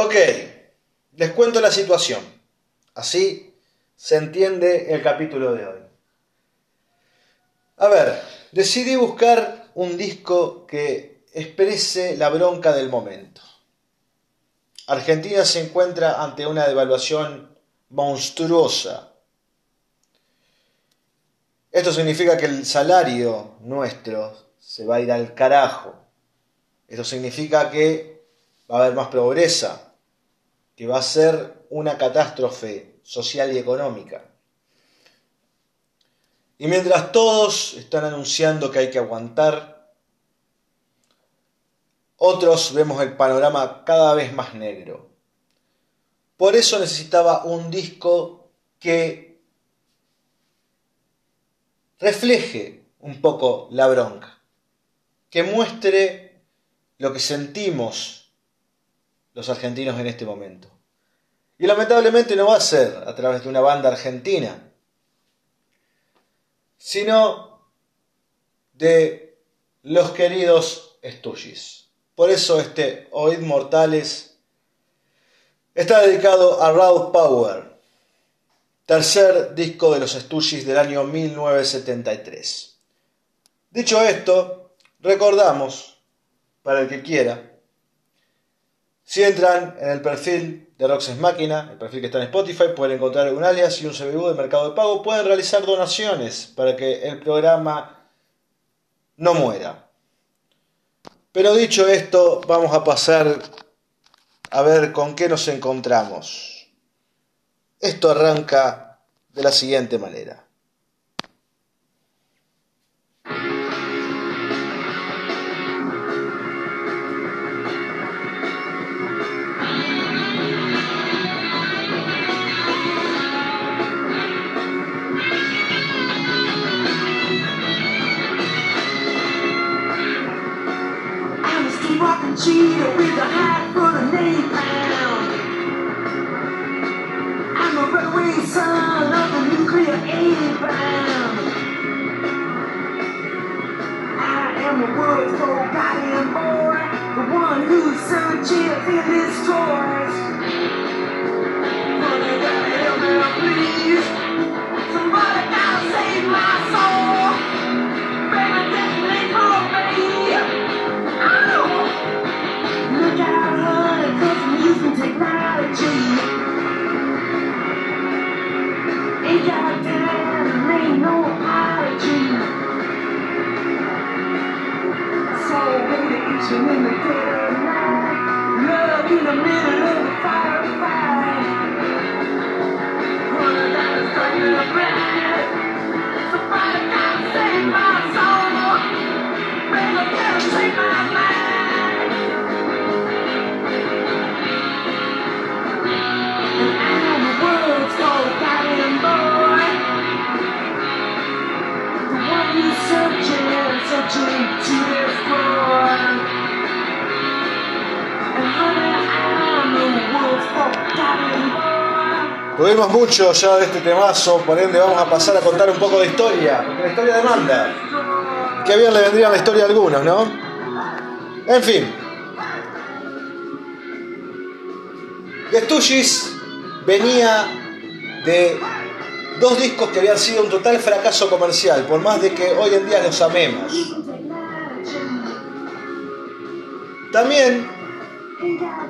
Ok, les cuento la situación. Así se entiende el capítulo de hoy. A ver, decidí buscar un disco que exprese la bronca del momento. Argentina se encuentra ante una devaluación monstruosa. Esto significa que el salario nuestro se va a ir al carajo. Esto significa que va a haber más pobreza, que va a ser una catástrofe social y económica. Y mientras todos están anunciando que hay que aguantar, otros vemos el panorama cada vez más negro. Por eso necesitaba un disco que refleje un poco la bronca, que muestre lo que sentimos los argentinos en este momento. Y lamentablemente no va a ser a través de una banda argentina, sino de los queridos Stooges. Por eso este Oid Mortales está dedicado a Raw Power, tercer disco de los Stooges del año 1973. Dicho esto, recordamos, para el que quiera, si entran en el perfil de Roxas Máquina, el perfil que está en Spotify, pueden encontrar un alias y un CBU de mercado de pago. Pueden realizar donaciones para que el programa no muera. Pero dicho esto, vamos a pasar a ver con qué nos encontramos. Esto arranca de la siguiente manera. Cheetah with a hat full of napalm. I'm a runaway son of the nuclear A-bomb. I am a world's forgotten boy, the one who searches in his drawers. Money gotta help me, please. you in the dead of night. Love in the middle of the firefight. Running out of. Somebody gotta save my soul. Baby, gotta save my life. And I the world's so goddamn boy. The one you and. Tuvimos mucho ya de este temazo, por ende vamos a pasar a contar un poco de historia, porque la historia demanda. Que bien le vendría la historia a algunos, ¿no? En fin. Stooges venía de dos discos que habían sido un total fracaso comercial, por más de que hoy en día los amemos. También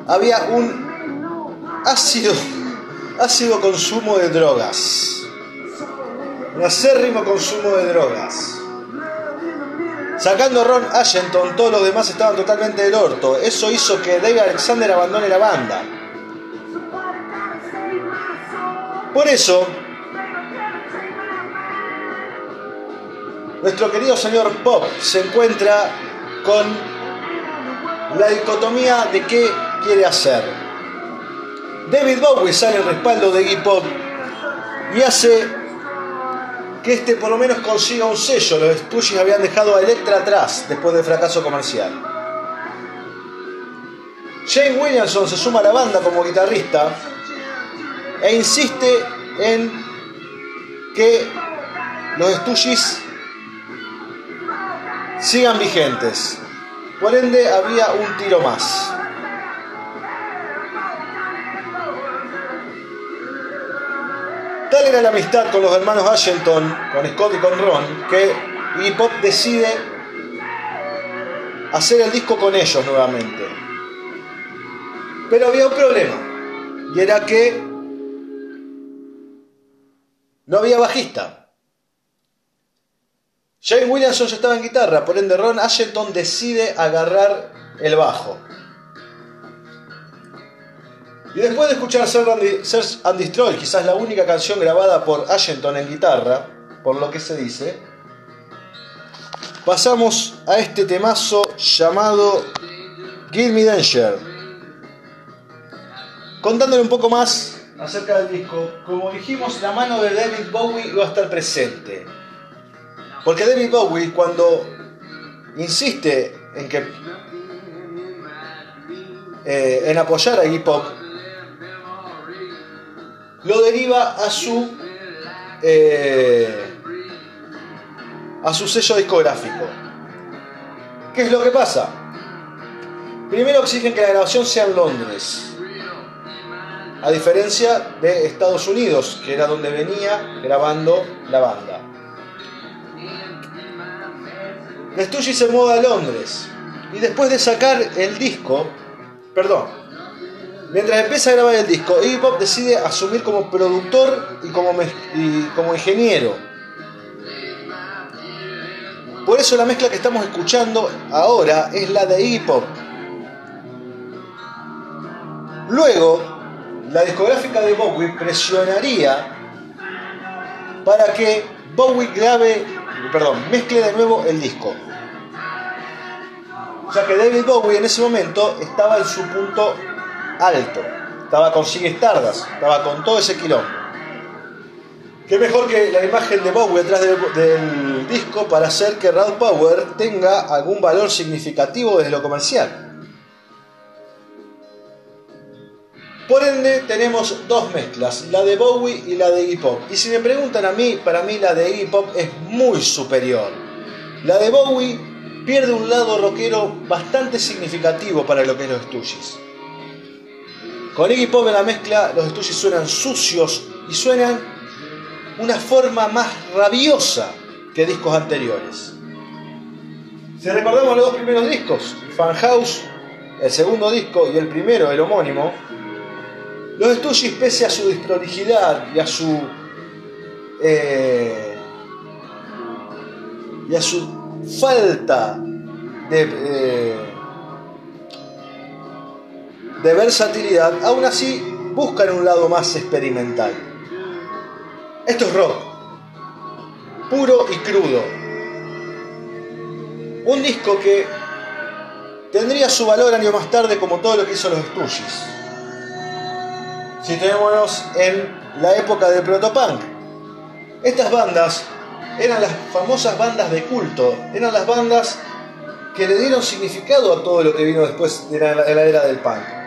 había un ácido, ácido consumo de drogas, un acérrimo consumo de drogas. Sacando Ron Ashenton, todos los demás estaban totalmente del orto. Eso hizo que David Alexander abandone la banda. Por eso, nuestro querido señor Pop se encuentra con la dicotomía de qué quiere hacer. David Bowie sale en respaldo de Iggy Pop y hace que este por lo menos consiga un sello. Los Stooges habían dejado a Electra atrás después del fracaso comercial. Jane Williamson se suma a la banda como guitarrista e insiste en que los Stooges sigan vigentes. Por ende había un tiro más. Era la amistad con los hermanos Ashington, con Scott y con Ron, que Iggy Pop decide hacer el disco con ellos nuevamente. Pero había un problema, y era que no había bajista. Jane Williamson ya estaba en guitarra, por ende Ron Ashington decide agarrar el bajo. Y después de escuchar Search and Destroy, quizás la única canción grabada por Ashington en guitarra, por lo que se dice, pasamos a este temazo llamado Give Me Danger. Contándole un poco más acerca del disco, como dijimos, la mano de David Bowie va a estar presente. Porque David Bowie cuando insiste en que eh, en apoyar a hip hop lo deriva a su eh, a su sello discográfico. ¿Qué es lo que pasa? Primero exigen que la grabación sea en Londres, a diferencia de Estados Unidos, que era donde venía grabando la banda. Stooges se muda a Londres y después de sacar el disco, perdón, mientras empieza a grabar el disco, Iggy Pop decide asumir como productor y como, como ingeniero. Por eso la mezcla que estamos escuchando ahora es la de Iggy Pop. Luego, la discográfica de Bowie presionaría para que Bowie grabe, perdón, mezcle de nuevo el disco. O sea que David Bowie en ese momento estaba en su punto alto. Estaba con Sigue Stardust, estaba con todo ese quilombo. Qué mejor que la imagen de Bowie detrás del, disco para hacer que Rad Power tenga algún valor significativo desde lo comercial. Por ende, tenemos dos mezclas, la de Bowie y la de Iggy Pop. Y si me preguntan a mí, para mí la de Iggy Pop es muy superior. La de Bowie pierde un lado rockero bastante significativo para lo que es los Stooges. Con Iggy Pop en la mezcla, los Stooges suenan sucios y suenan una forma más rabiosa que discos anteriores. Si recordamos los dos primeros discos, Fan House, el segundo disco y el primero, el homónimo, los Stooges, pese a su desprolijidad y a su. Eh, y a su falta de, eh, de versatilidad, aún así buscan un lado más experimental. Esto es rock, puro y crudo. Un disco que tendría su valor años más tarde como todo lo que hizo los Stooges. Si tenemos en la época del protopunk. Estas bandas eran las famosas bandas de culto, eran las bandas que le dieron significado a todo lo que vino después de la, era del punk.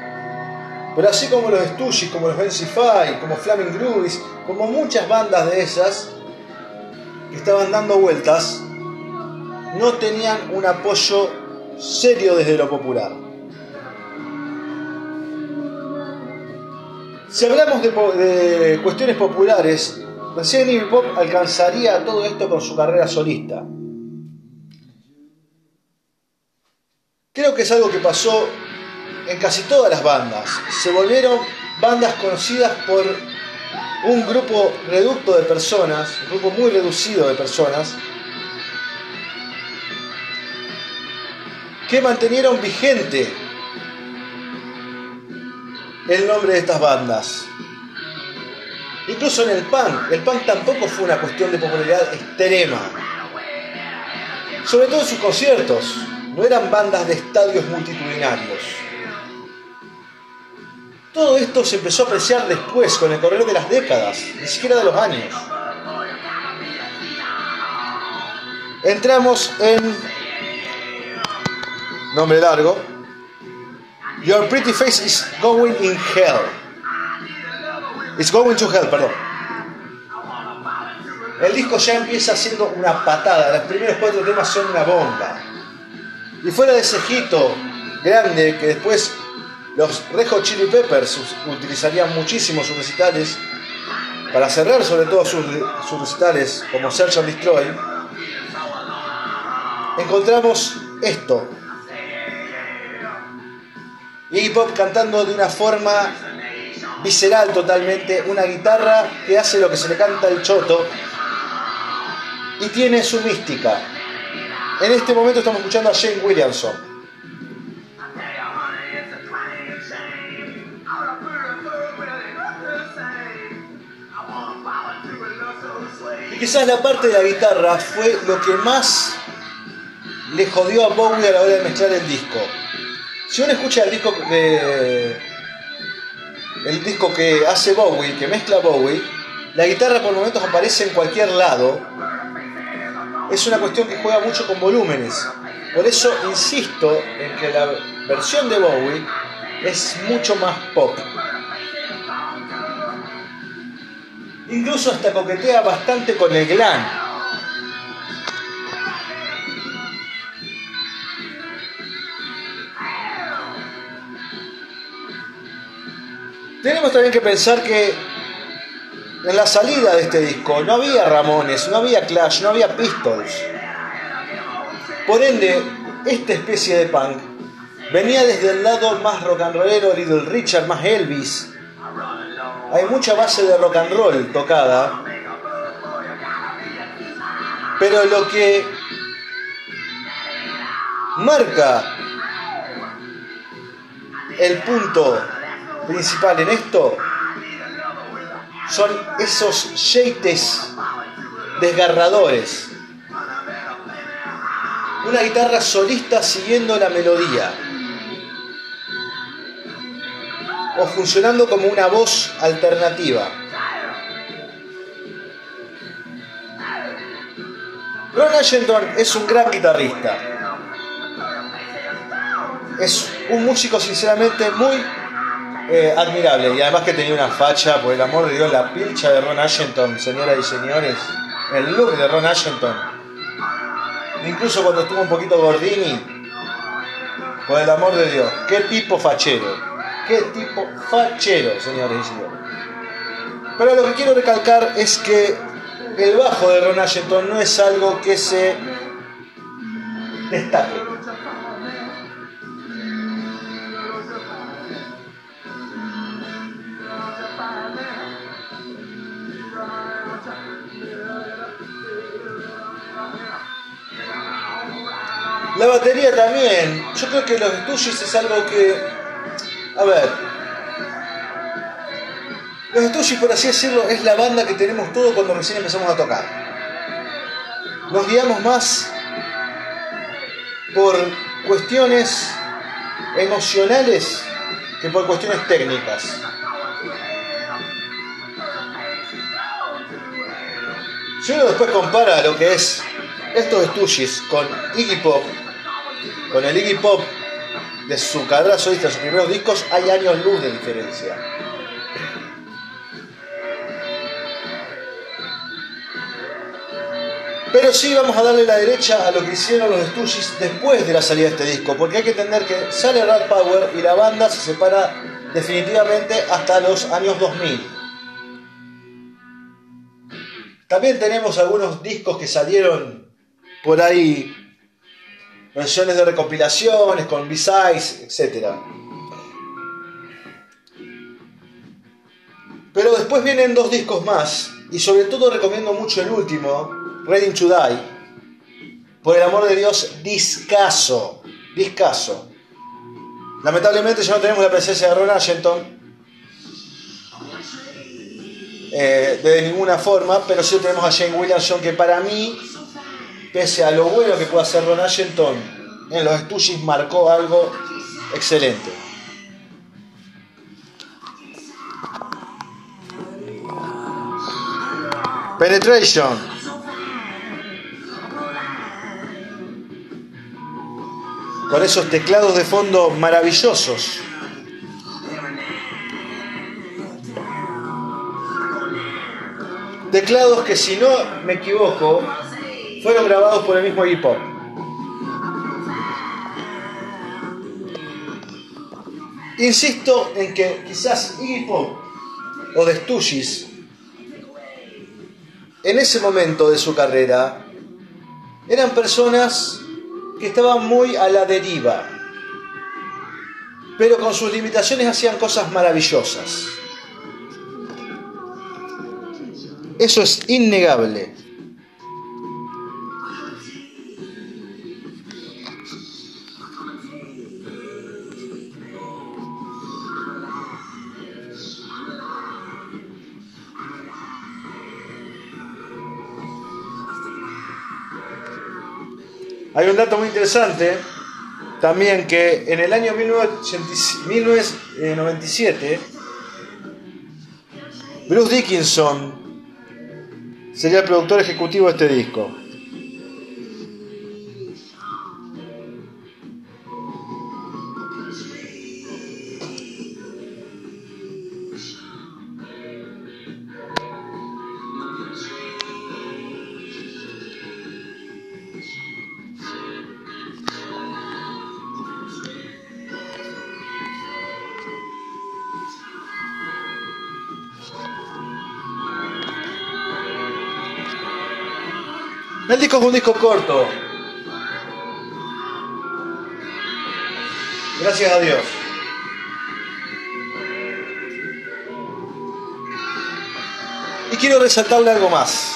Pero así como los Stooges, como los Five, como Flaming Groovies, como muchas bandas de esas que estaban dando vueltas, no tenían un apoyo serio desde lo popular. Si hablamos de, cuestiones populares, recién Iggy Pop alcanzaría todo esto con su carrera solista. Creo que es algo que pasó en casi todas las bandas. Se volvieron bandas conocidas por un grupo reducto de personas, un grupo muy reducido de personas, que mantenieron vigente el nombre de estas bandas. Incluso en el punk, el punk tampoco fue una cuestión de popularidad extrema. Sobre todo en sus conciertos, no eran bandas de estadios multitudinarios. Todo esto se empezó a apreciar después, con el correr de las décadas, ni siquiera de los años. Entramos en nombre largo, Your pretty face is going in hell. It's going to hell, perdón. El disco ya empieza siendo una patada. Los primeros cuatro temas son una bomba. Y fuera de ese hito grande que después los Rejo Chili Peppers utilizarían muchísimo sus recitales, para cerrar sobre todo sus, sus recitales como Search Destroy, encontramos esto. Iggy Pop cantando de una forma visceral totalmente, una guitarra que hace lo que se le canta el choto y tiene su mística. En este momento estamos escuchando a Jane Williamson. Quizás la parte de la guitarra fue lo que más le jodió a Bowie a la hora de mezclar el disco. Si uno escucha el disco de, el disco que hace Bowie, que mezcla Bowie, la guitarra por momentos aparece en cualquier lado. Es una cuestión que juega mucho con volúmenes. Por eso insisto en que la versión de Bowie es mucho más pop. Incluso hasta coquetea bastante con el glam. Tenemos también que pensar que en la salida de este disco no había Ramones, no había Clash, no había Pistols. Por ende, esta especie de punk venía desde el lado más rock and rollero, Little Richard, más Elvis. Hay mucha base de rock and roll tocada. Pero lo que marca el punto principal en esto son esos yeites desgarradores. Una guitarra solista siguiendo la melodía. O funcionando como una voz alternativa. Ron Ashington es un gran guitarrista. Es un músico sinceramente muy eh, admirable y además que tenía una facha, por el amor de Dios, la pilcha de Ron Ashington, señoras y señores, el look de Ron Ashington. Incluso cuando estuvo un poquito Gordini, por el amor de Dios, qué tipo fachero, qué tipo fachero, señores y señores. Pero lo que quiero recalcar es que el bajo de Ron Ashington no es algo que se destaque. La batería también. Yo creo que los Stooges es algo que. A ver. Los Stooges, por así decirlo, es la banda que tenemos todo cuando recién empezamos a tocar. Nos guiamos más por cuestiones emocionales que por cuestiones técnicas. Si uno después compara lo que es estos Stooges con Iggy Pop, con el Iggy Pop de su carrera solista, sus primeros discos, hay años luz de diferencia. Pero sí vamos a darle la derecha a lo que hicieron los Stooges después de la salida de este disco, porque hay que entender que sale Rat Power y la banda se separa definitivamente hasta los años 2000. También tenemos algunos discos que salieron por ahí versiones de recopilaciones con B-sides, etc. Pero después vienen dos discos más, y sobre todo recomiendo mucho el último, Ready to Die. Por el amor de Dios, discaso, discaso. Lamentablemente ya no tenemos la presencia de Ron Ashington eh, de ninguna forma, pero sí tenemos a Jane Williamson que para mí pese a lo bueno que puede hacer Ron Ashington, en los Stooges marcó algo excelente. Penetration. Con esos teclados de fondo maravillosos. Teclados que si no me equivoco, fueron grabados por el mismo Pop. Insisto en que quizás Iggy Pop o The Stooges en ese momento de su carrera eran personas que estaban muy a la deriva, pero con sus limitaciones hacían cosas maravillosas. Eso es innegable. Hay un dato muy interesante también que en el año 1997 Bruce Dickinson sería el productor ejecutivo de este disco. El disco es un disco corto. Gracias a Dios. Y quiero resaltarle algo más.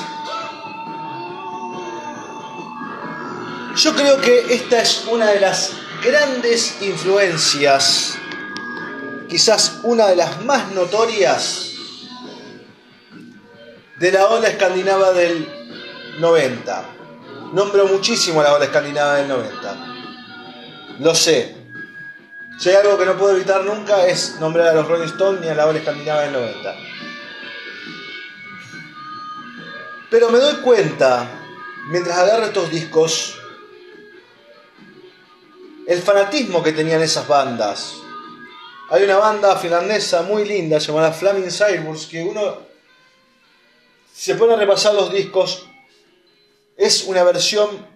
Yo creo que esta es una de las grandes influencias, quizás una de las más notorias de la ola escandinava del 90. Nombro muchísimo a la ola escandinava del 90. Lo sé. Si hay algo que no puedo evitar nunca es nombrar a los Rolling Stones ni a la ola escandinava del 90. Pero me doy cuenta, mientras agarro estos discos, el fanatismo que tenían esas bandas. Hay una banda finlandesa muy linda llamada Flaming Cyborgs que uno se pone a repasar los discos es una versión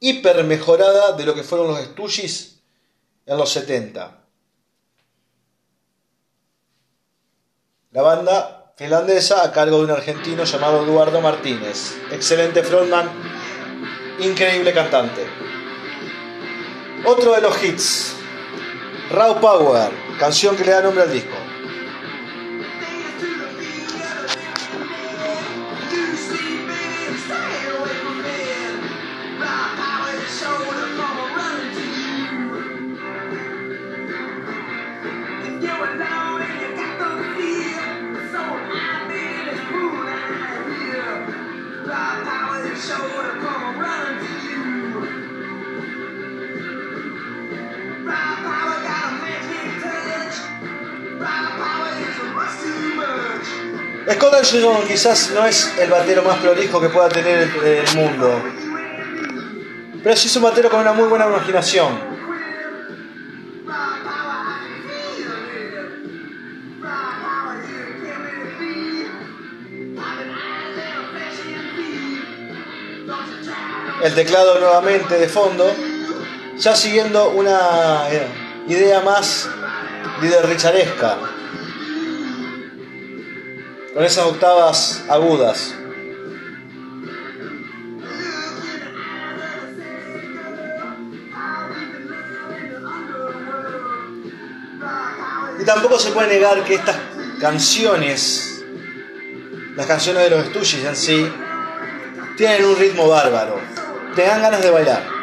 hiper mejorada de lo que fueron los Stooges en los 70. La banda finlandesa a cargo de un argentino llamado Eduardo Martínez, excelente frontman, increíble cantante. Otro de los hits, Raw Power, canción que le da nombre al disco. Scott Anderson quizás no es el batero más prolijo que pueda tener el, mundo, pero sí es un batero con una muy buena imaginación. El teclado nuevamente de fondo, ya siguiendo una eh, idea más de Richaresca con esas octavas agudas. Y tampoco se puede negar que estas canciones, las canciones de los Stooges en sí, tienen un ritmo bárbaro. Te dan ganas de bailar.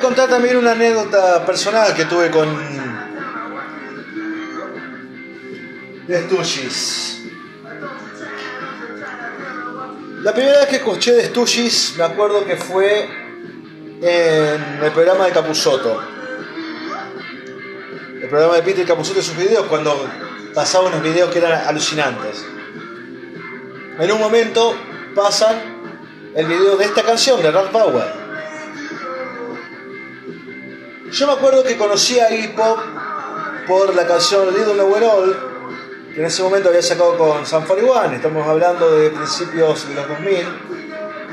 Contar también una anécdota personal que tuve con The Stooges. La primera vez que escuché de Stooges me acuerdo que fue en el programa de Capusotto. El programa de Peter Capusotto y sus videos cuando pasaba unos videos que eran alucinantes. en un momento pasan el video de esta canción de Ralph Power. Yo me acuerdo que conocí a Iggy Pop por la canción Little Nowhere All, que en ese momento había sacado con San 41, estamos hablando de principios de los 2000,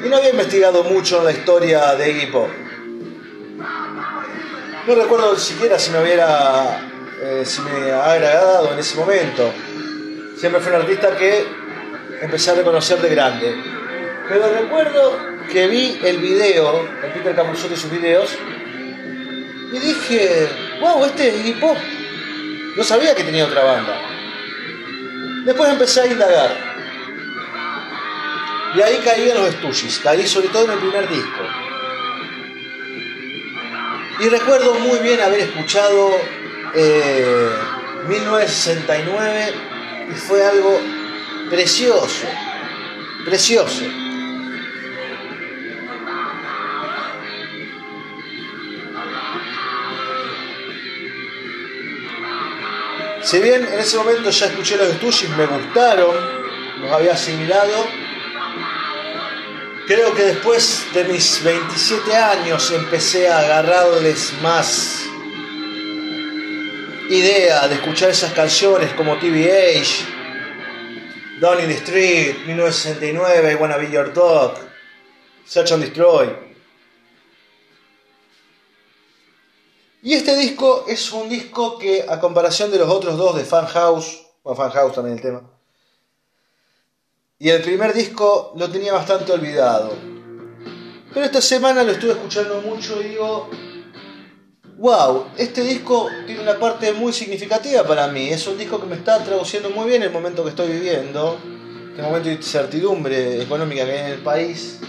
y no había investigado mucho la historia de Iggy Pop. No recuerdo siquiera si me hubiera eh, si me ha agradado en ese momento. Siempre fue un artista que empecé a reconocer de grande. Pero recuerdo que vi el video, el Peter Capuzotto y sus videos, y dije, wow, este es Iggy Pop. No sabía que tenía otra banda. Después empecé a indagar. Y ahí caí en los Stooges, caí sobre todo en el primer disco. Y recuerdo muy bien haber escuchado 1969 eh, y fue algo precioso, precioso. Si bien en ese momento ya escuché los Stooges, me gustaron, los había asimilado, creo que después de mis 27 años empecé a agarrarles más idea de escuchar esas canciones como TVH, Down in the Street, 1969, I Wanna Be Your Dog, Search and Destroy. Y este disco es un disco que, a comparación de los otros dos de Fan House, bueno, Fan House también el tema, y el primer disco lo tenía bastante olvidado. Pero esta semana lo estuve escuchando mucho y digo, wow, este disco tiene una parte muy significativa para mí. Es un disco que me está traduciendo muy bien el momento que estoy viviendo, el momento de incertidumbre económica que hay en el país.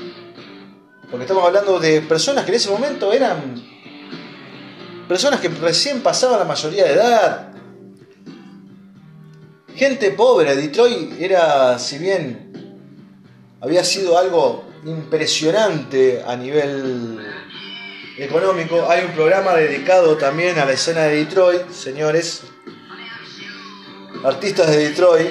Porque estamos hablando de personas que en ese momento eran personas que recién pasaban la mayoría de edad, gente pobre. Detroit era, si bien había sido algo impresionante a nivel económico, hay un programa dedicado también a la escena de Detroit, señores, artistas de Detroit.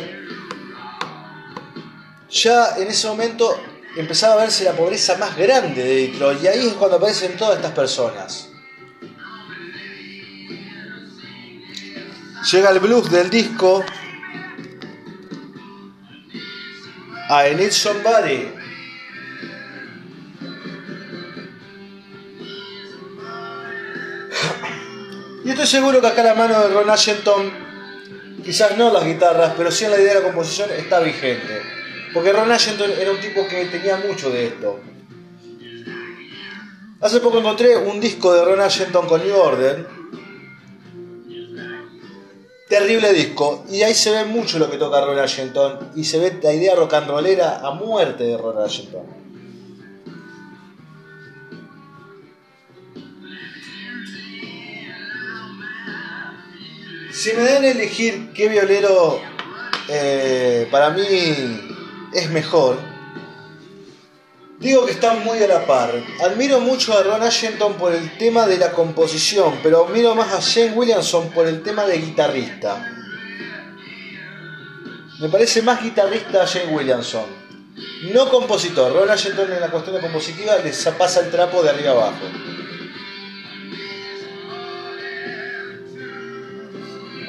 Ya en ese momento empezaba a verse la pobreza más grande de Detroit y ahí es cuando aparecen todas estas personas. Llega el blues del disco I Need Somebody. Y estoy seguro que acá la mano de Ron Ashington, quizás no las guitarras, pero sí en la idea de la composición está vigente. Porque Ron Ashington era un tipo que tenía mucho de esto. Hace poco encontré un disco de Ron Ashington con New Order Terrible disco. Y ahí se ve mucho lo que toca Ron Argenton. Y se ve la idea rock and rollera a muerte de Ron Argenton. Si me dan a elegir qué violero eh, para mí es mejor, Digo que están muy a la par. Admiro mucho a Ron Ashington por el tema de la composición, pero admiro más a Shane Williamson por el tema de guitarrista. Me parece más guitarrista a Shane Williamson. No compositor. Ron Ashington en la cuestión de compositiva les pasa el trapo de arriba abajo.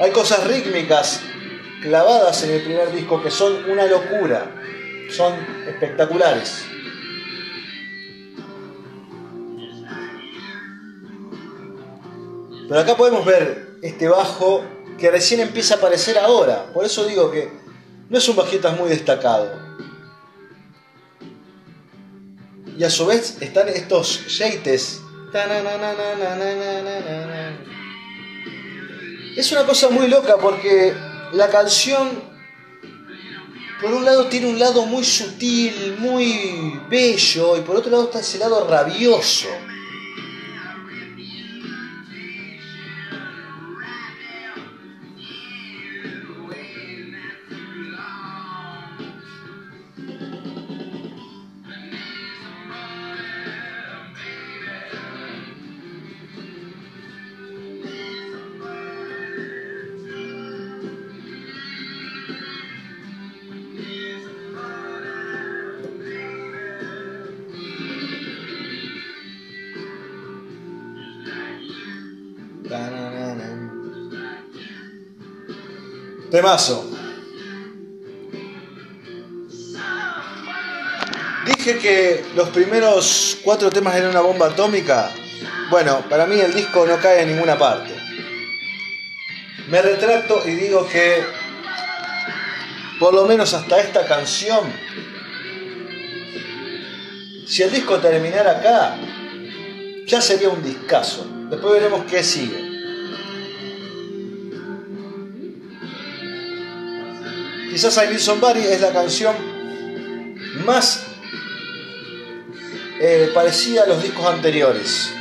Hay cosas rítmicas clavadas en el primer disco que son una locura. Son espectaculares. Pero acá podemos ver este bajo que recién empieza a aparecer ahora. Por eso digo que no es un bajista muy destacado. Y a su vez están estos yates. Es una cosa muy loca porque la canción, por un lado, tiene un lado muy sutil, muy bello, y por otro lado está ese lado rabioso. Temazo. Dije que los primeros cuatro temas eran una bomba atómica. Bueno, para mí el disco no cae en ninguna parte. Me retracto y digo que por lo menos hasta esta canción, si el disco terminara acá, ya sería un discazo. Después veremos qué sigue. Quizás I Need es la canción más eh, parecida a los discos anteriores.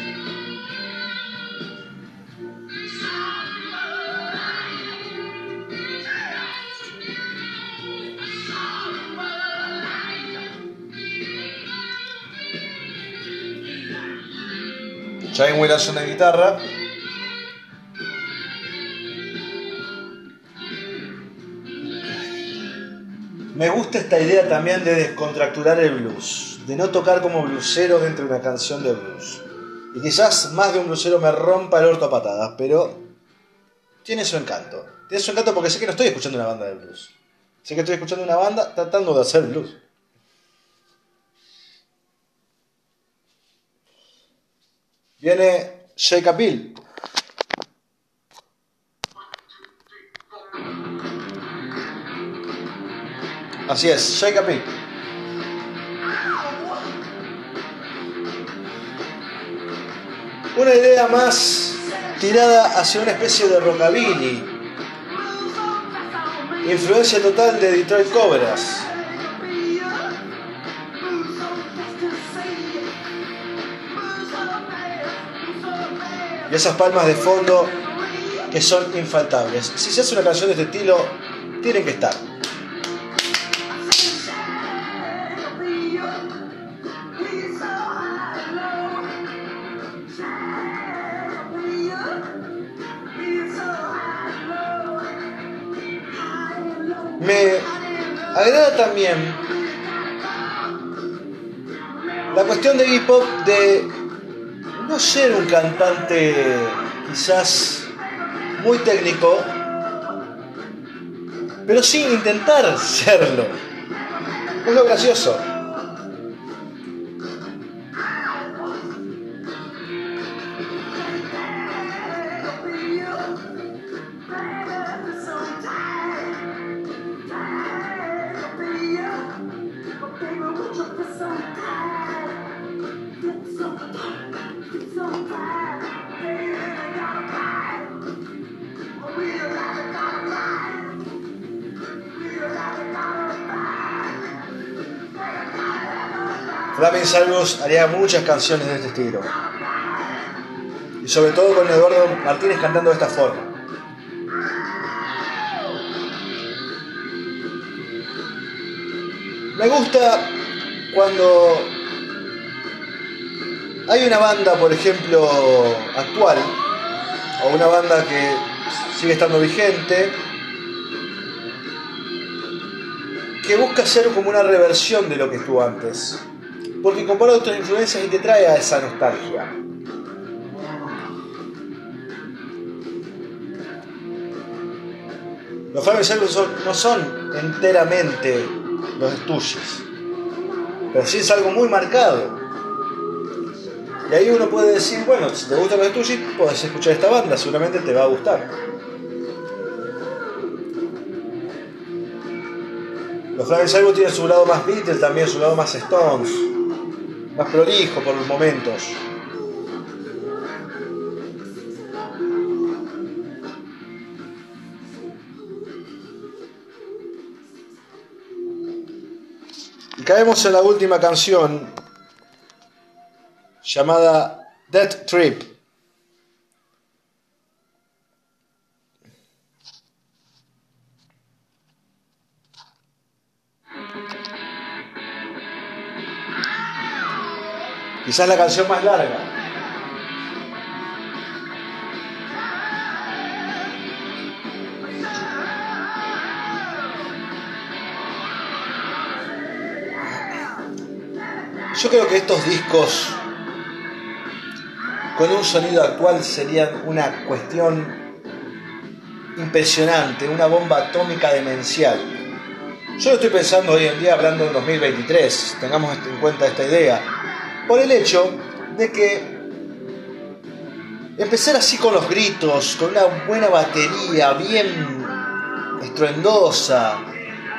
Shane Williamson de guitarra. Me gusta esta idea también de descontracturar el blues, de no tocar como bluesero dentro de una canción de blues. Y quizás más de un bluesero me rompa el orto a patadas, pero tiene su encanto. Tiene su encanto porque sé que no estoy escuchando una banda de blues. Sé que estoy escuchando una banda tratando de hacer blues. Viene Shake Bill. Así es, Shake a. Una idea más tirada hacia una especie de rockabilly. Influencia total de Detroit Cobras. y esas palmas de fondo que son infaltables. Si se hace una canción de este estilo, tienen que estar. También la cuestión de hip hop de no ser un cantante quizás muy técnico, pero sí intentar serlo. Es lo gracioso. Flavin Salvos haría muchas canciones de este estilo. Y sobre todo con Eduardo Martínez cantando de esta forma. Me gusta cuando hay una banda, por ejemplo, actual, o una banda que sigue estando vigente, que busca ser como una reversión de lo que estuvo antes porque compara otras influencias y te trae a esa nostalgia. Los Flames no son enteramente los Stooges, pero sí es algo muy marcado. Y ahí uno puede decir, bueno, si te gustan los Stooges, puedes escuchar esta banda, seguramente te va a gustar. Los Flames Album tienen su lado más Beatles, también su lado más Stones más prolijo por los momentos. Y caemos en la última canción llamada Death Trip. Quizás la canción más larga. Yo creo que estos discos con un sonido actual serían una cuestión impresionante, una bomba atómica demencial. Yo lo estoy pensando hoy en día hablando de 2023, tengamos en cuenta esta idea, por el hecho de que empezar así con los gritos, con una buena batería, bien estruendosa,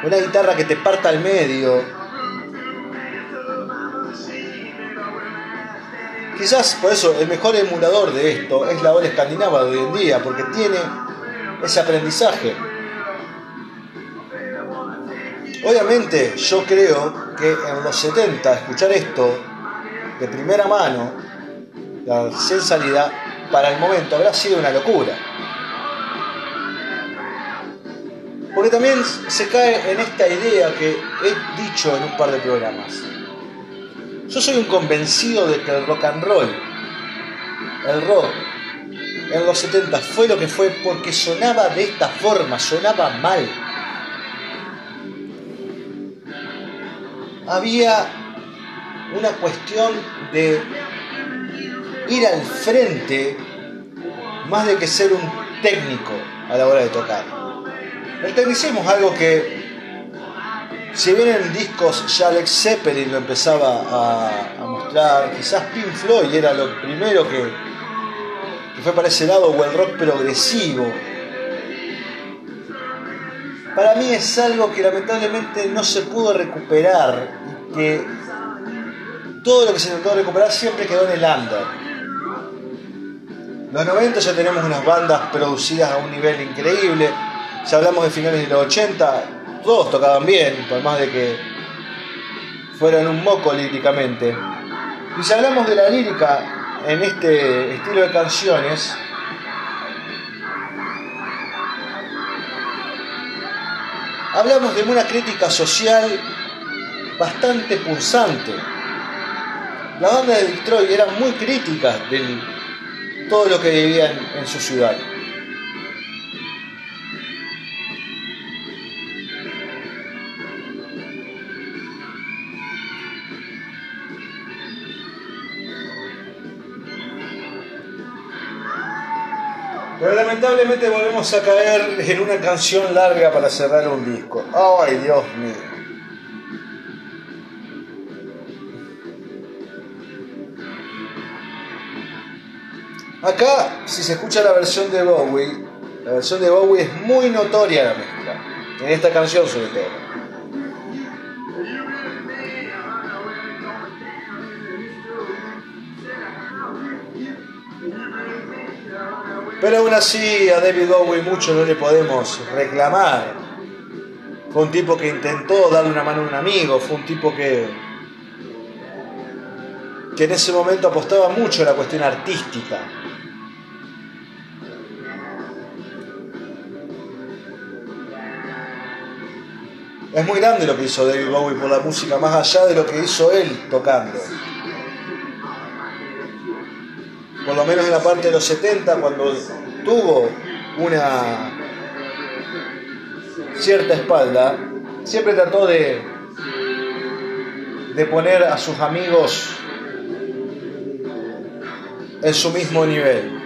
una guitarra que te parta al medio. Quizás por eso el mejor emulador de esto es la ola escandinava de hoy en día, porque tiene ese aprendizaje. Obviamente yo creo que en los 70 escuchar esto de primera mano, la salida, para el momento habrá sido una locura. Porque también se cae en esta idea que he dicho en un par de programas. Yo soy un convencido de que el rock and roll, el rock, en los 70 fue lo que fue porque sonaba de esta forma, sonaba mal. Había una cuestión de ir al frente más de que ser un técnico a la hora de tocar. El tecnicismo es algo que, si bien en discos ya Alex Zeppelin lo empezaba a, mostrar, quizás Pink Floyd era lo primero que, que fue para ese lado, o el rock progresivo. Para mí es algo que lamentablemente no se pudo recuperar y que todo lo que se intentó recuperar siempre quedó en el under. Los 90 ya tenemos unas bandas producidas a un nivel increíble. Si hablamos de finales de los 80, todos tocaban bien, por más de que fueran un moco líricamente. Y si hablamos de la lírica en este estilo de canciones, hablamos de una crítica social bastante pulsante. Las bandas de Detroit eran muy críticas del todo lo que vivían en su ciudad. Pero lamentablemente volvemos a caer en una canción larga para cerrar un disco. ¡Ay, Dios mío! Acá, si se escucha la versión de Bowie, la versión de Bowie es muy notoria la mezcla. En esta canción sobre todo. Pero aún así a David Bowie mucho no le podemos reclamar. Fue un tipo que intentó darle una mano a un amigo, fue un tipo que, que en ese momento apostaba mucho a la cuestión artística. Es muy grande lo que hizo David Bowie por la música, más allá de lo que hizo él tocando. Por lo menos en la parte de los 70, cuando tuvo una cierta espalda, siempre trató de, de poner a sus amigos en su mismo nivel.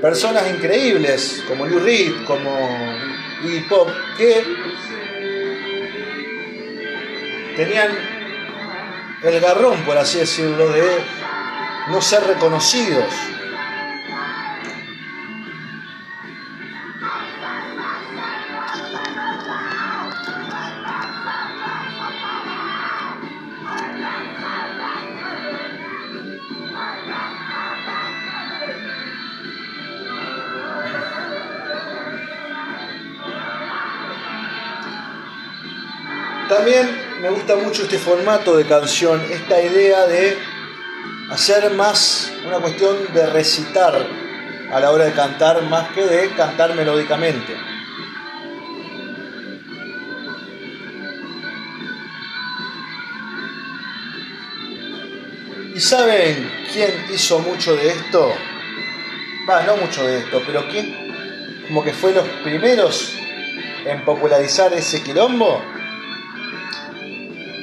Personas increíbles como Lou Reed, como Iggy Pop, que tenían el garrón, por así decirlo, de no ser reconocidos gusta mucho este formato de canción, esta idea de hacer más una cuestión de recitar a la hora de cantar más que de cantar melódicamente. ¿Y saben quién hizo mucho de esto? Va, no mucho de esto, pero quién como que fue los primeros en popularizar ese quilombo?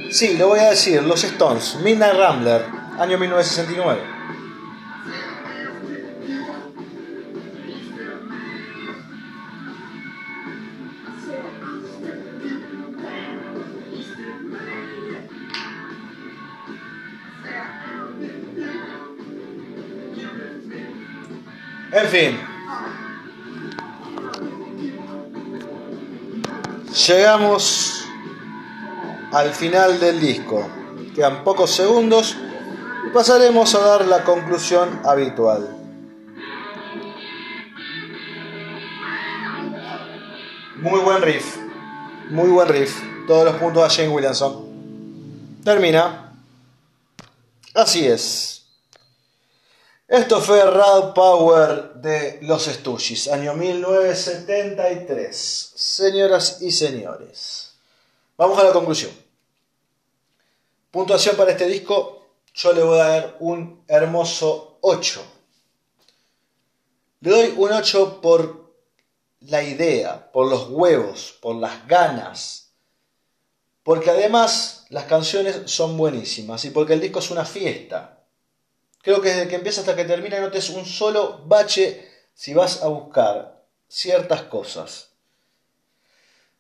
Sí, lo voy a decir, los Stones, Midnight Rambler, año 1969. En fin. Llegamos al final del disco. Quedan pocos segundos y pasaremos a dar la conclusión habitual. Muy buen riff. Muy buen riff. Todos los puntos a Jane Williamson. Termina. Así es. Esto fue Rad Power de Los Stooges, año 1973. Señoras y señores, vamos a la conclusión. Puntuación para este disco, yo le voy a dar un hermoso 8. Le doy un 8 por la idea, por los huevos, por las ganas, porque además las canciones son buenísimas y porque el disco es una fiesta. Creo que desde que empieza hasta que termina no un solo bache si vas a buscar ciertas cosas.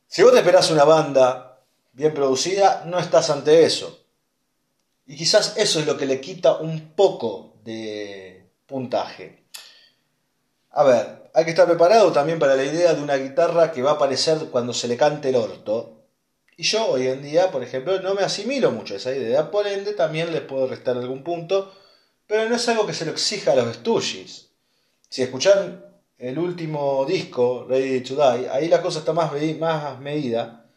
Si vos te esperás una banda bien producida, no estás ante eso. Y quizás eso es lo que le quita un poco de puntaje. A ver, hay que estar preparado también para la idea de una guitarra que va a aparecer cuando se le cante el orto. Y yo hoy en día, por ejemplo, no me asimilo mucho a esa idea, por ende también les puedo restar algún punto pero no es algo que se lo exija a los Stooges. Si escuchan el último disco, Ready to Die, ahí la cosa está más, más medida.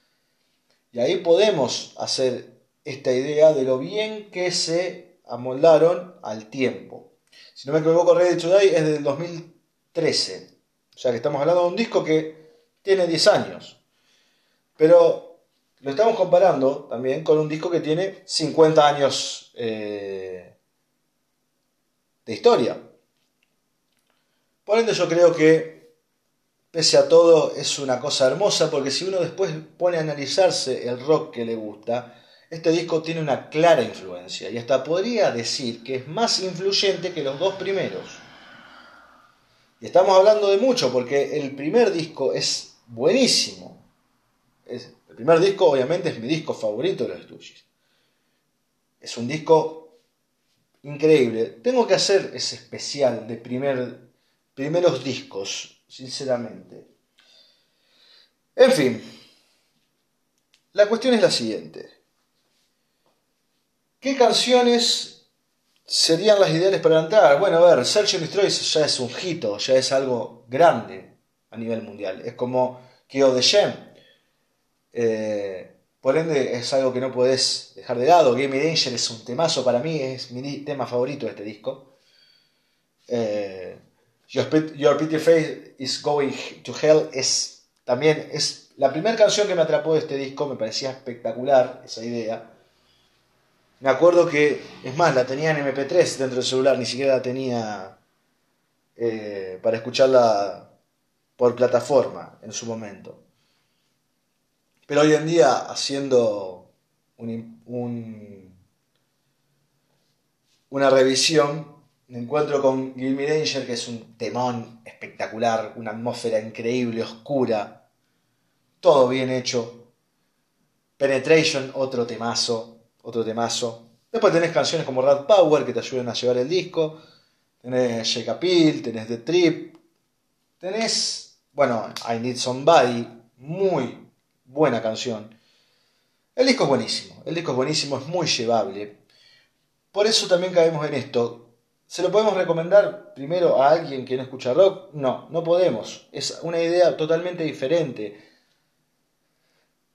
Y ahí podemos hacer esta idea de lo bien que se amoldaron al tiempo. Si no me equivoco, Ready to Die es del 2013. O sea que estamos hablando de un disco que tiene 10 años. Pero lo estamos comparando también con un disco que tiene 50 años eh, de historia. Por ende yo creo que, pese a todo, es una cosa hermosa, porque si uno después pone a analizarse el rock que le gusta, este disco tiene una clara influencia y hasta podría decir que es más influyente que los dos primeros. Y estamos hablando de mucho porque el primer disco es buenísimo. el primer disco obviamente es mi disco favorito de los Stooges. Es un disco increíble. Tengo que hacer ese especial de primer, primeros discos, sinceramente. En fin, la cuestión es la siguiente. ¿Qué canciones serían las ideales para entrar? Bueno, a ver, and Destroy ya es un hito, ya es algo grande a nivel mundial. Es como Kyo de Shem. Eh, por ende, es algo que no podés dejar de lado. Game Danger es un temazo para mí, es mi tema favorito de este disco. Eh, Your, Pretty Face is Going to Hell es también es la primera canción que me atrapó de este disco, me parecía espectacular esa idea. Me acuerdo que, es más, la tenía en MP3 dentro del celular, ni siquiera la tenía eh, para escucharla por plataforma en su momento. Pero hoy en día, haciendo una revisión, me encuentro con Gilmy Danger, que es un temón espectacular, una atmósfera increíble, oscura, todo bien hecho. Penetration, otro temazo, otro temazo. Después tenés canciones como Rad Power que te ayudan a llevar el disco. Tenés Shake a tenés The Trip. Tenés, bueno, I Need Somebody, muy, buena canción. El disco es buenísimo, el disco es buenísimo, es muy llevable. Por eso también caemos en esto. ¿Se lo podemos recomendar primero a alguien que no escucha rock? No, no podemos. Es una idea totalmente diferente.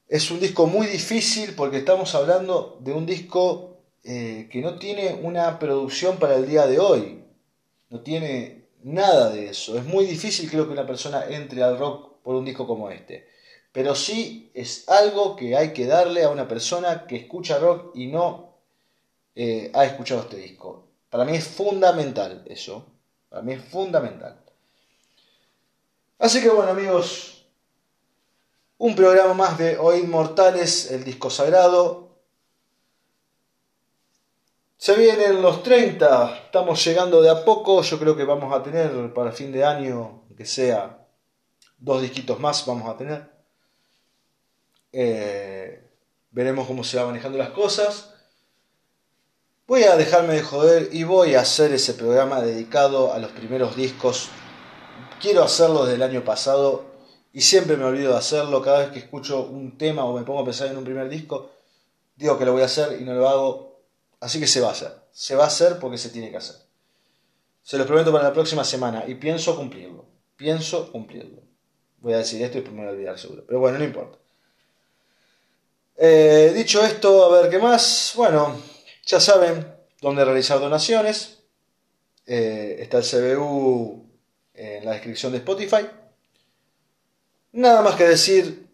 Es un disco muy difícil porque estamos hablando de un disco eh, que no tiene una producción para el día de hoy. No tiene nada de eso. Es muy difícil creo que una persona entre al rock por un disco como este pero sí es algo que hay que darle a una persona que escucha rock y no eh, ha escuchado este disco. Para mí es fundamental eso. Para mí es fundamental. Así que bueno amigos, un programa más de Oíd Mortales, el disco sagrado. Se vienen los 30, estamos llegando de a poco, yo creo que vamos a tener para fin de año, que sea dos disquitos más, vamos a tener. Eh, veremos cómo se van manejando las cosas. Voy a dejarme de joder y voy a hacer ese programa dedicado a los primeros discos quiero hacerlo desde el año pasado y siempre me olvido de hacerlo. Cada vez que escucho un tema o me pongo a pensar en un primer disco, digo que lo voy a hacer y no lo hago. Así que se va a hacer. Se va a hacer porque se tiene que hacer. Se lo prometo para la próxima semana y pienso cumplirlo. Pienso cumplirlo. Voy a decir esto y me voy a olvidar seguro. Pero bueno, no importa. Eh, dicho esto, a ver qué más. Bueno, ya saben dónde realizar donaciones. Eh, está el CBU en la descripción de Spotify. Nada más que decir,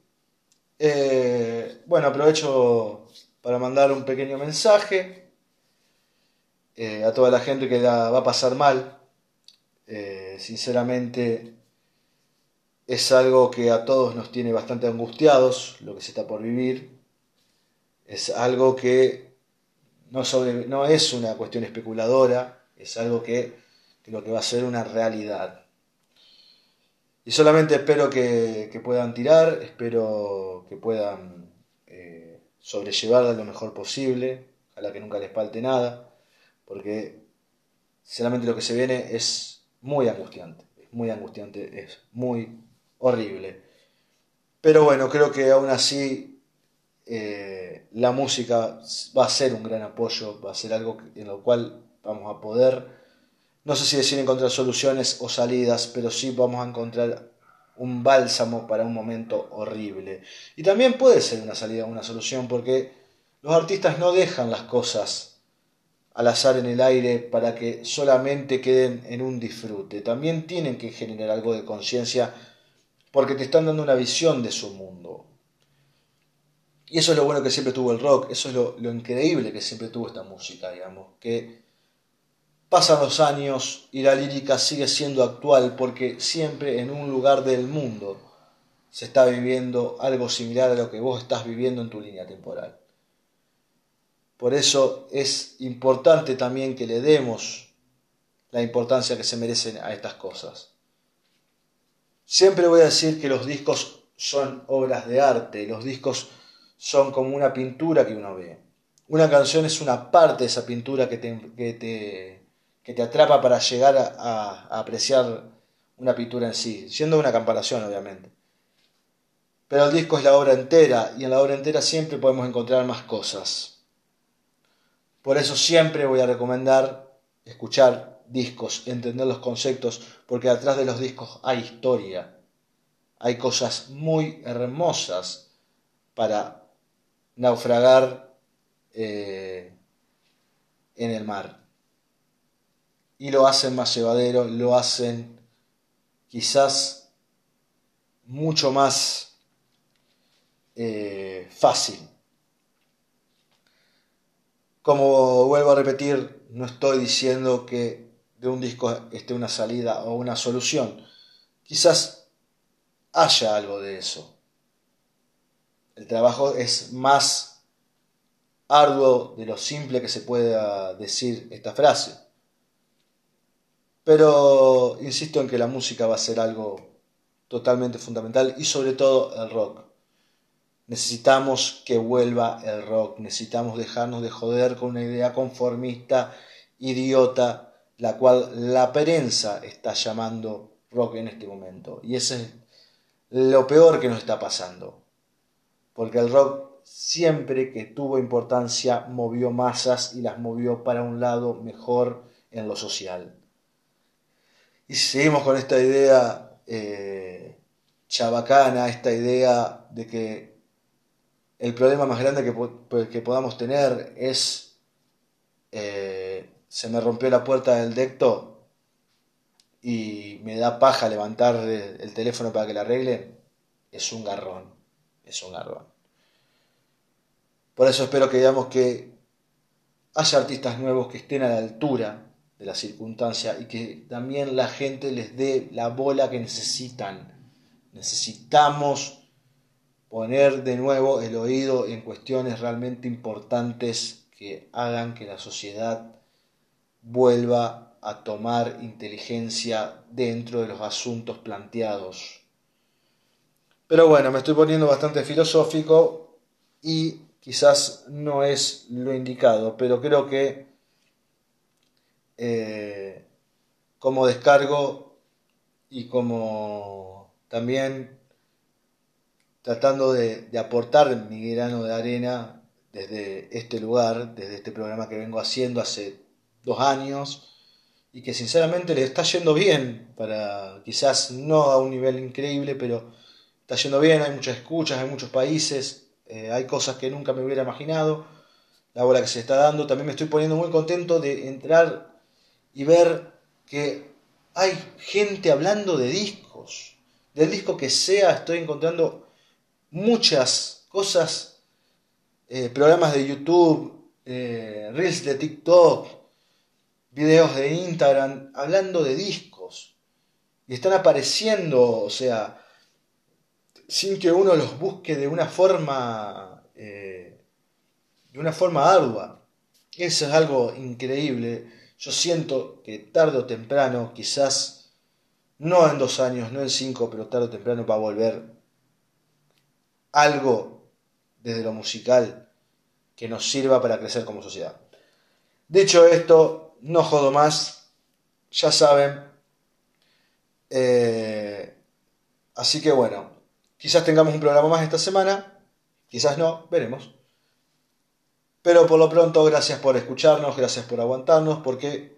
eh, bueno, aprovecho para mandar un pequeño mensaje eh, a toda la gente que la va a pasar mal. Eh, sinceramente, es algo que a todos nos tiene bastante angustiados, lo que se está por vivir. Es algo que no, es una cuestión especuladora, es algo que creo que va a ser una realidad. Y solamente espero que, puedan tirar, espero que puedan eh, sobrellevarla lo mejor posible, ojalá que nunca les falte nada, porque sinceramente lo que se viene es muy angustiante, es muy angustiante, es muy horrible. Pero bueno, creo que aún así eh, la música va a ser un gran apoyo, va a ser algo en lo cual vamos a poder no sé si decir encontrar soluciones o salidas, pero sí vamos a encontrar un bálsamo para un momento horrible. Y también puede ser una salida, una solución, porque los artistas no dejan las cosas al azar en el aire para que solamente queden en un disfrute. También tienen que generar algo de conciencia porque te están dando una visión de su mundo. Y eso es lo bueno que siempre tuvo el rock, eso es lo, lo increíble que siempre tuvo esta música, digamos, que Pasan los años y la lírica sigue siendo actual porque siempre en un lugar del mundo se está viviendo algo similar a lo que vos estás viviendo en tu línea temporal. Por eso es importante también que le demos la importancia que se merecen a estas cosas. Siempre voy a decir que los discos son obras de arte, los discos son como una pintura que uno ve. Una canción es una parte de esa pintura que te, que te que te atrapa para llegar a, apreciar una pintura en sí, siendo una comparación obviamente. Pero el disco es la obra entera y en la obra entera siempre podemos encontrar más cosas. Por eso siempre voy a recomendar escuchar discos, entender los conceptos, porque atrás de los discos hay historia, hay cosas muy hermosas para naufragar eh, en el mar y lo hacen más llevadero, lo hacen quizás mucho más eh, fácil. Como vuelvo a repetir, no estoy diciendo que de un disco esté una salida o una solución. Quizás haya algo de eso. El trabajo es más arduo de lo simple que se pueda decir esta frase. Pero insisto en que la música va a ser algo totalmente fundamental y sobre todo el rock. Necesitamos que vuelva el rock, necesitamos dejarnos de joder con una idea conformista, idiota, la cual la prensa está llamando rock en este momento. Y ese es lo peor que nos está pasando. Porque el rock siempre que tuvo importancia movió masas y las movió para un lado mejor en lo social. Y seguimos con esta idea eh, chabacana, esta idea de que el problema más grande que, que podamos tener es eh, se me rompió la puerta del decto y me da paja levantar el teléfono para que la arreglen, es un garrón, es un garrón. Por eso espero que digamos que haya artistas nuevos que estén a la altura de la circunstancia y que también la gente les dé la bola que necesitan. Necesitamos poner de nuevo el oído en cuestiones realmente importantes que hagan que la sociedad vuelva a tomar inteligencia dentro de los asuntos planteados. Pero bueno, me estoy poniendo bastante filosófico y quizás no es lo indicado, pero creo que eh, como descargo y como también tratando de, aportar mi grano de arena desde este lugar, desde este programa que vengo haciendo hace dos años y que sinceramente le está yendo bien, para quizás no a un nivel increíble, pero está yendo bien, hay muchas escuchas, hay muchos países, eh, hay cosas que nunca me hubiera imaginado, la bola que se está dando, también me estoy poniendo muy contento de entrar y ver que hay gente hablando de discos, del disco que sea, estoy encontrando muchas cosas, eh, programas de YouTube, eh, reels de TikTok, videos de Instagram, hablando de discos. Y están apareciendo, o sea, sin que uno los busque de una forma, eh, de una forma ardua. Eso es algo increíble. Yo siento que tarde o temprano, quizás no en dos años, no en cinco, pero tarde o temprano va a volver algo desde lo musical que nos sirva para crecer como sociedad. Dicho esto, no jodo más, ya saben. Eh, así que bueno, quizás tengamos un programa más esta semana, quizás no, veremos. Pero por lo pronto, gracias por escucharnos, gracias por aguantarnos, porque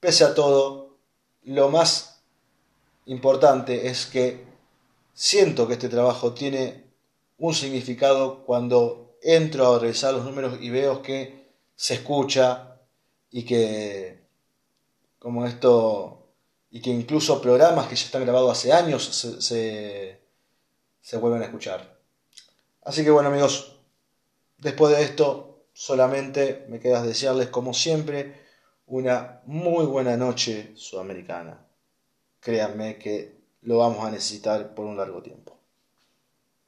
pese a todo, lo más importante es que siento que este trabajo tiene un significado cuando entro a revisar los números y veo que se escucha y que como esto y que incluso programas que ya están grabados hace años se, se, vuelven a escuchar. Así que bueno amigos, después de esto solamente me queda desearles como siempre una muy buena noche sudamericana. Créanme que lo vamos a necesitar por un largo tiempo.